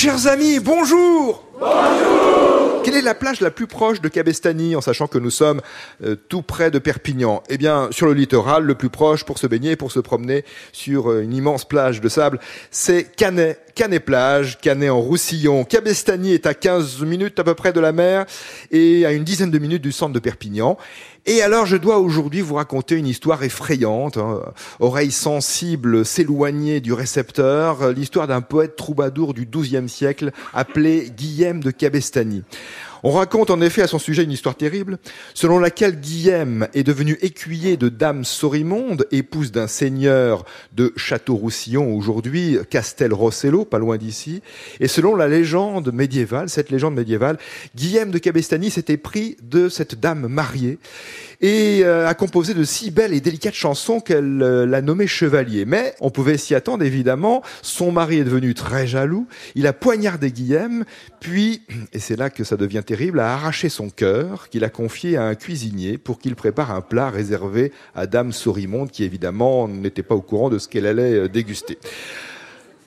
Chers amis, bonjour. Bonjour. Quelle est la plage la plus proche de Cabestany, en sachant que nous sommes euh, tout près de Perpignan? Eh bien, sur le littoral, le plus proche pour se baigner, pour se promener sur euh, une immense plage de sable, c'est Canet. Canet-Plage, Canet en Roussillon. Cabestany est à 15 minutes à peu près de la mer et à une dizaine de minutes du centre de Perpignan. Et alors, je dois aujourd'hui vous raconter une histoire effrayante, hein. oreille sensible s'éloigner du récepteur, l'histoire d'un poète troubadour du XIIe siècle appelé Guillaume de Cabestany. On raconte en effet à son sujet une histoire terrible, selon laquelle Guillaume est devenu écuyer de Dame Sorimonde, épouse d'un seigneur de Château-Roussillon, aujourd'hui Castel-Rossello, pas loin d'ici. Et selon la légende médiévale, cette légende médiévale, Guillaume de Cabestany s'était pris de cette dame mariée et euh, a composé de si belles et délicates chansons qu'elle euh, l'a nommé chevalier. Mais on pouvait s'y attendre évidemment, son mari est devenu très jaloux, il a poignardé Guillaume, puis, et c'est là que ça devient terrible, a arraché son cœur, qu'il a confié à un cuisinier pour qu'il prépare un plat réservé à Dame Sorimonde, qui évidemment n'était pas au courant de ce qu'elle allait euh, déguster.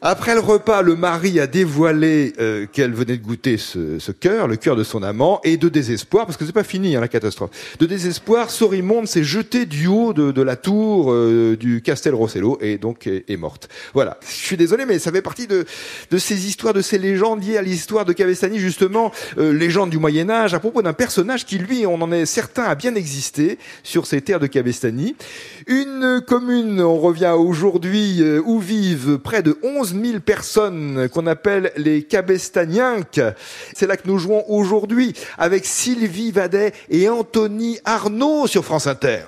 Après le repas, le mari a dévoilé euh, qu'elle venait de goûter ce, ce cœur, le cœur de son amant, et de désespoir, parce que c'est pas fini hein, la catastrophe. De désespoir, Sorimonde s'est jetée du haut de, de la tour euh, du Castel Rossello et donc est, est, morte. Voilà. Je suis désolé, mais ça fait partie de, de ces histoires, de ces légendes liées à l'histoire de Cavestani, justement, euh, légende du Moyen Âge, à propos d'un personnage qui, lui, on en est certain, a bien existé sur ces terres de Cavestani. Une commune, on revient aujourd'hui, euh, où vivent près de 11 000 personnes qu'on appelle les Cabestanienques. C'est là que nous jouons aujourd'hui avec Sylvie Vadet et Anthony Arnaud sur France Inter.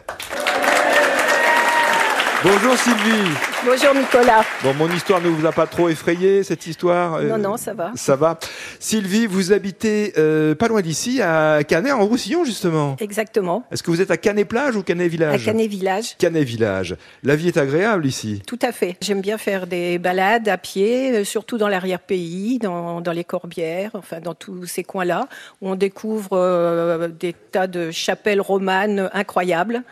Bonjour Sylvie. Bonjour Nicolas. Bon, mon histoire ne vous a pas trop effrayé, cette histoire Non, non, ça va. Ça va. Sylvie, vous habitez euh, pas loin d'ici, à Canet, en Roussillon, justement. Exactement. Est-ce que vous êtes à Canet-Plage ou Canet-Village À Canet-Village. Canet-Village. La vie est agréable ici Tout à fait. J'aime bien faire des balades à pied, euh, surtout dans l'arrière-pays, dans, dans, les Corbières, enfin dans tous ces coins-là, où on découvre euh, des tas de chapelles romanes incroyables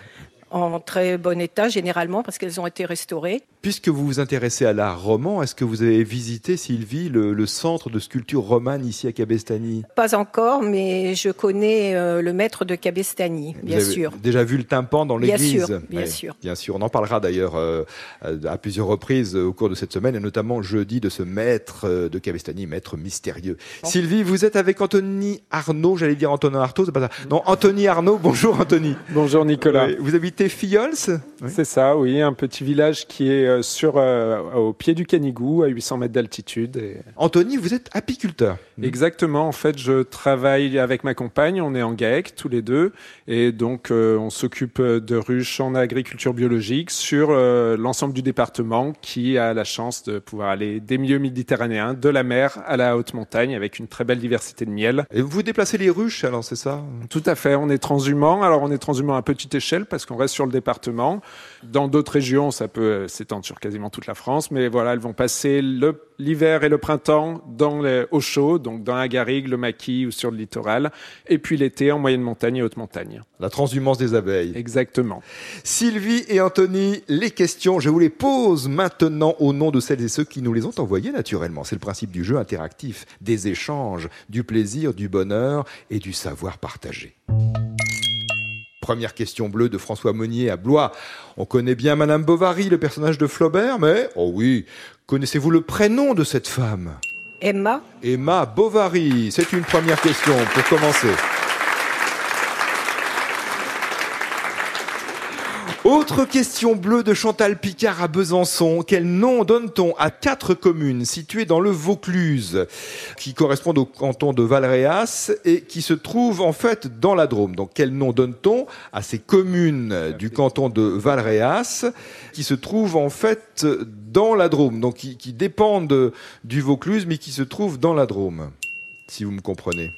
en très bon état généralement parce qu'elles ont été restaurées. Puisque vous vous intéressez à l'art roman, est-ce que vous avez visité, Sylvie, le, le, centre de sculpture romane ici à Cabestany? Pas encore, mais je connais euh, le maître de Cabestany, bien vous avez sûr. Déjà vu le tympan dans l'église Bien sûr, bien sûr. Bien sûr, on en parlera d'ailleurs euh, à plusieurs reprises au cours de cette semaine, et notamment jeudi de ce maître euh, de Cabestany, maître mystérieux. Bon. Sylvie, vous êtes avec Anthony Arnaud, j'allais dire Antonin Artaud, c'est pas ça. Non, Anthony Arnaud, bonjour Anthony. Bonjour Nicolas. Vous habitez Fillols C'est ça, oui, un petit village qui est euh, sur, euh, au pied du Canigou, à 800 mètres d'altitude. Et... Anthony, vous êtes apiculteur. Exactement, en fait, je travaille avec ma compagne, on est en GAEC tous les deux, et donc euh, on s'occupe de ruches en agriculture biologique sur euh, l'ensemble du département qui a la chance de pouvoir aller des milieux méditerranéens, de la mer à la haute montagne, avec une très belle diversité de miel. Et vous déplacez les ruches, alors c'est ça? Tout à fait, on est transhumant, alors on est transhumant à petite échelle parce qu'on reste sur le département. Dans d'autres régions, ça peut euh, s'étendre sur quasiment toute la France, mais voilà, elles vont passer l'hiver et le printemps dans les, au chaud, donc dans la garrigue, le maquis ou sur le littoral, et puis l'été en moyenne montagne et haute montagne. La transhumance des abeilles. Exactement. Sylvie et Anthony, les questions, je vous les pose maintenant au nom de celles et ceux qui nous les ont envoyées naturellement. C'est le principe du jeu interactif, des échanges, du plaisir, du bonheur et du savoir partagé. Première question bleue de François Monnier à Blois. On connaît bien Madame Bovary, le personnage de Flaubert, mais, oh oui, connaissez-vous le prénom de cette femme? Emma Emma Bovary. C'est une première question pour commencer. Autre question bleue de Chantal Picard à Besançon. Quel nom donne-t-on à quatre communes situées dans le Vaucluse, qui correspondent au canton de Valréas et qui se trouvent en fait dans la Drôme? Donc quel nom donne-t-on à ces communes du canton de Valréas qui se trouvent en fait dans la Drôme, donc qui, dépendent du Vaucluse mais qui se trouvent dans la Drôme, si vous me comprenez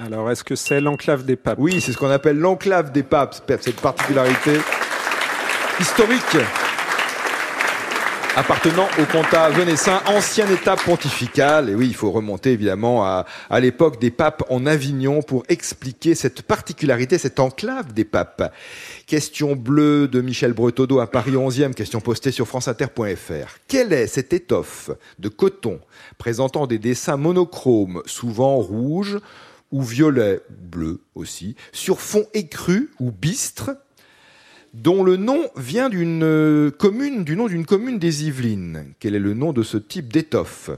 Alors, est-ce que c'est l'enclave des papes Oui, c'est ce qu'on appelle l'enclave des papes, cette particularité historique. appartenant au comtat venessin, ancienne étape pontificale. Et oui, il faut remonter évidemment à, à l'époque des papes en Avignon pour expliquer cette particularité, cette enclave des papes. Question bleue de Michel Bretodeau à Paris 11e, question postée sur franceinter.fr. Quelle est cette étoffe de coton présentant des dessins monochromes, souvent rouges ou violets, bleu aussi, sur fond écru ou bistre, dont le nom vient d'une euh, commune, du nom d'une commune des Yvelines. Quel est le nom de ce type d'étoffe?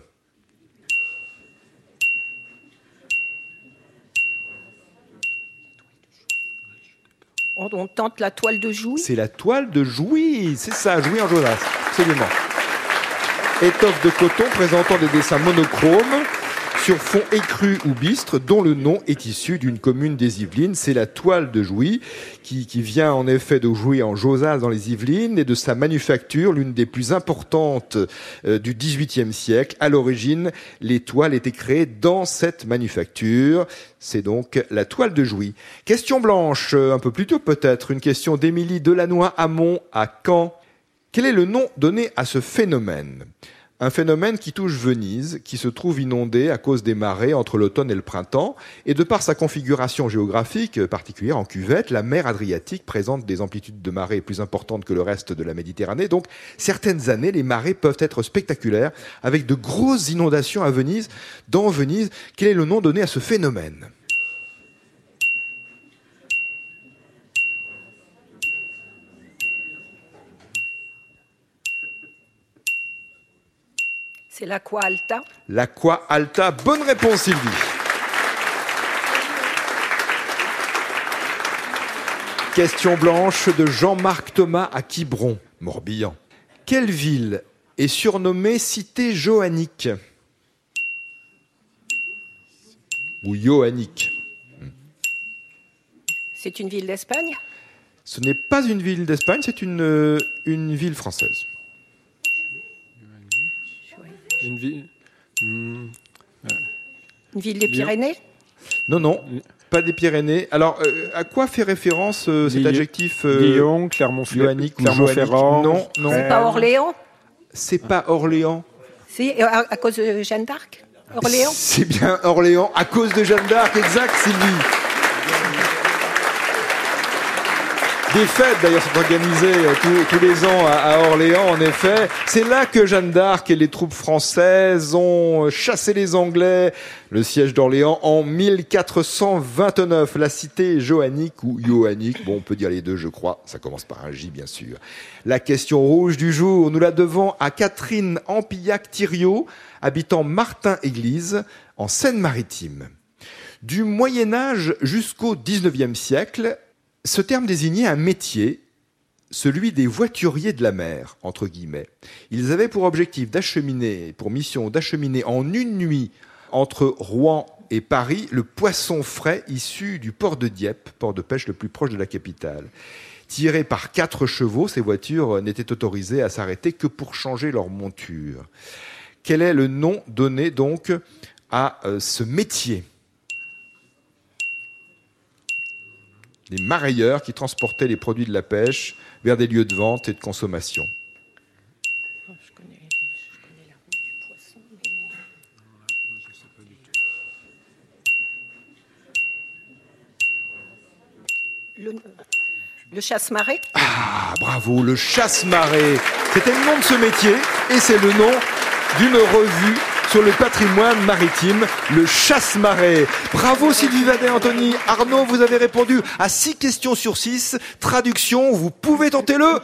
On, on tente la toile de Jouy. C'est la toile de Jouy, c'est ça, Jouy en Jonas, absolument. Étoffe de coton présentant des dessins monochromes sur fond écru ou bistre, dont le nom est issu d'une commune des Yvelines. C'est la toile de Jouy, qui, qui vient en effet de Jouy en Josas dans les Yvelines et de sa manufacture, l'une des plus importantes euh, du XVIIIe siècle. À l'origine, les toiles étaient créées dans cette manufacture. C'est donc la toile de Jouy. Question blanche, euh, un peu plus tôt peut-être, une question d'Émilie Delannoy Hamon à Caen. Quel est le nom donné à ce phénomène? Un phénomène qui touche Venise, qui se trouve inondée à cause des marées entre l'automne et le printemps, et de par sa configuration géographique particulière en cuvette, la mer Adriatique présente des amplitudes de marée plus importantes que le reste de la Méditerranée. Donc, certaines années, les marées peuvent être spectaculaires, avec de grosses inondations à Venise. Dans Venise, quel est le nom donné à ce phénomène? C'est l'Aqua Alta. L'Aqua Alta. Bonne réponse, Sylvie. Question blanche de Jean-Marc Thomas à Quiberon, Morbihan. Quelle ville est surnommée Cité Johannique? Ou Johannique C'est une ville d'Espagne? Ce n'est pas une ville d'Espagne, c'est une, euh, une ville française. Une ville. Hmm, Une ville des Lyon. Pyrénées? Non, non, pas des Pyrénées. Alors, euh, à quoi fait référence euh, cet Lyon- adjectif euh, Lyon, Clermont-Ferrand. Johannique Non, non. C'est pas Orléans? C'est pas Orléans. Si, à, à cause de Jeanne d'Arc? Orléans? C'est bien Orléans, à cause de Jeanne d'Arc, exact, Sylvie. Des fêtes, d'ailleurs, sont organisées euh, tous, les ans à, Orléans, en effet. C'est là que Jeanne d'Arc et les troupes françaises ont euh, chassé les Anglais. Le siège d'Orléans en 1429. La cité johannique ou johannique, bon, on peut dire les deux, je crois. Ça commence par un J, bien sûr. La question rouge du jour, nous la devons à Catherine Ampillac-Thiriot, habitant Martin-Église, en Seine-Maritime. Du Moyen Âge jusqu'au XIXe siècle, ce terme désignait un métier, celui des voituriers de la mer, entre guillemets. Ils avaient pour objectif d'acheminer, pour mission d'acheminer en une nuit entre Rouen et Paris le poisson frais issu du port de Dieppe, port de pêche le plus proche de la capitale. Tirés par quatre chevaux, ces voitures n'étaient autorisées à s'arrêter que pour changer leur monture. Quel est le nom donné donc à euh, ce métier? Les marailleurs qui transportaient les produits de la pêche vers des lieux de vente et de consommation. Le, le chasse-marée. Ah, bravo, le chasse-marée. C'était le nom de ce métier et c'est le nom d'une revue sur le patrimoine maritime, le chasse-marée. Bravo Sylvie Vadet, Anthony. Arnaud, vous avez répondu à 6 questions sur 6. Traduction, vous pouvez tenter le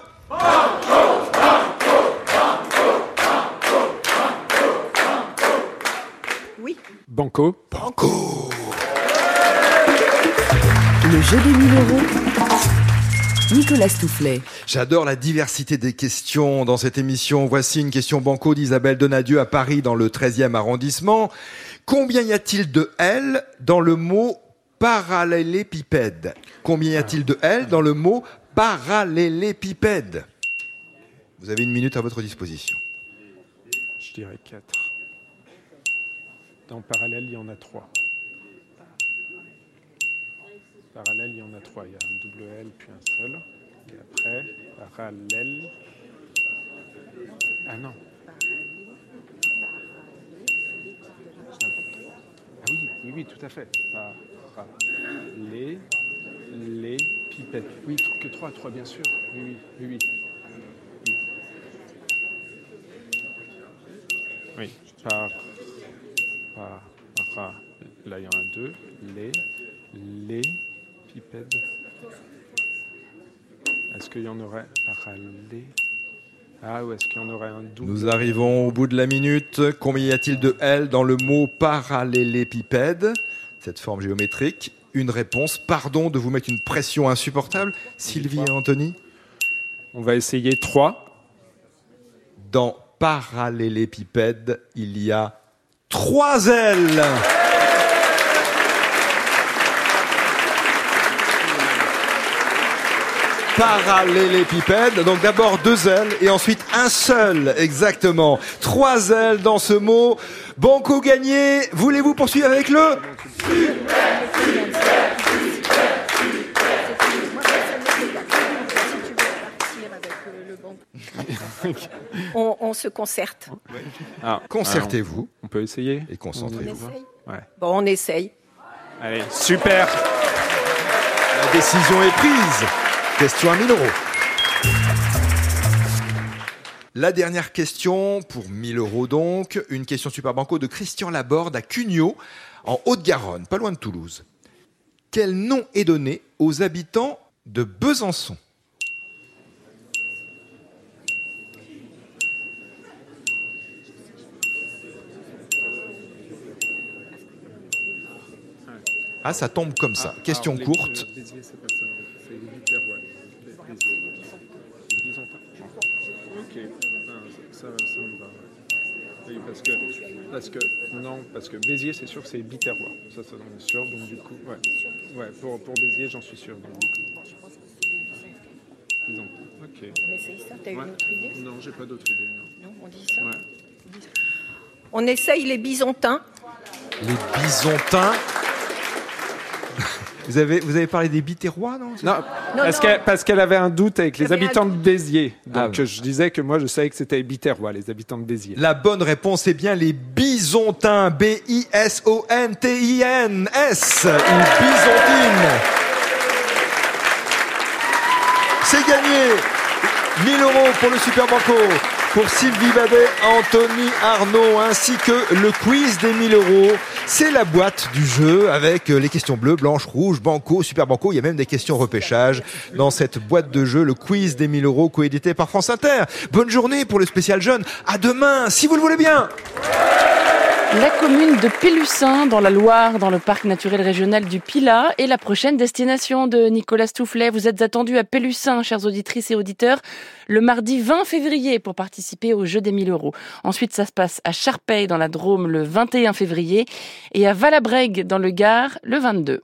Oui. Banco. Banco. Le jeu des 1000 euros. Nicolas Stoufflet. J'adore la diversité des questions dans cette émission. Voici une question banco d'Isabelle Donadieu à Paris dans le 13e arrondissement. Combien y a-t-il de L dans le mot parallélépipède? Combien y a-t-il de L dans le mot parallélépipède? Vous avez une minute à votre disposition. Je dirais 4. Dans parallèle, il y en a 3. Parallèle, il y en a 3. Il y a un double L puis un seul. Et après, parallèle. Ah non. Ah oui, oui, oui, tout à fait. Par, les, les pipettes. Oui, que trois, trois, bien sûr. Oui, oui, oui, oui. Oui, par, par, par, là il y en a deux. Les, les Est-ce qu'il y en aurait Ah, ou est-ce qu'il y en aurait un double? Nous arrivons au bout de la minute. Combien y a-t-il de L dans le mot parallélépipède Cette forme géométrique. Une réponse. Pardon de vous mettre une pression insupportable. Sylvie et Anthony? On va essayer trois. Dans parallélépipède, il y a trois L. Parallélépipède, donc d'abord deux ailes et ensuite un seul, exactement. Trois ailes dans ce mot. Banco gagné, voulez-vous poursuivre avec le On, on se concerte. Ah, Concertez-vous On peut essayer? Et concentrez-vous. Ouais. Bon, on essaye. Allez, super La décision est prise. Question à 1000 euros. La dernière question pour 1000 euros donc, une question super banco de Christian Laborde à Cugnot, en Haute-Garonne, pas loin de Toulouse. Quel nom est donné aux habitants de Besançon? Ah, ça tombe comme ça. Question Alors, les- courte. Que, parce que, non, parce que Béziers, c'est sûr que c'est Biterrois. Ça, ça, on est sûr, donc du coup, ouais. Ouais, pour, pour Béziers, j'en suis sûr, donc du coup. Byzantins, ok. On essaye ça. T'as Ouais. une autre idée Non, j'ai pas d'autre idée, non. Non, on dit ça? Ouais. On essaye les bisontins. Les Byzantins? Vous avez, vous avez parlé des Biterrois, non Non, Non, parce qu'elle parce qu'elle avait un doute avec les habitants de Béziers. Ah, Donc je disais que moi je savais que c'était Biterrois, les habitants de Béziers. La bonne réponse est bien les Bisontins. B-I-S-O-N-T-I-N-S. Une bisontine. C'est gagné 1000 euros pour le Super Banco, pour Sylvie Babet, Anthony Arnaud, ainsi que le quiz des 1000 euros. C'est la boîte du jeu avec euh, les questions bleues, blanches, rouges, Banco, Super Banco. Il y a même des questions repêchage dans cette boîte de jeu, le quiz des 1000 euros, coédité par France Inter. Bonne journée pour le spécial jeune. À demain, si vous le voulez bien. La commune de Pélussin, dans la Loire, dans le parc naturel régional du Pilat, est la prochaine destination de Nicolas Stoufflet. Vous êtes attendus à Pélussin, chères auditrices et auditeurs, le mardi 20 février pour participer au jeu des 1000 euros. Ensuite, ça se passe à Charpeil, dans la Drôme, le 21 février, et à Valabrègue, dans le Gard, le 22.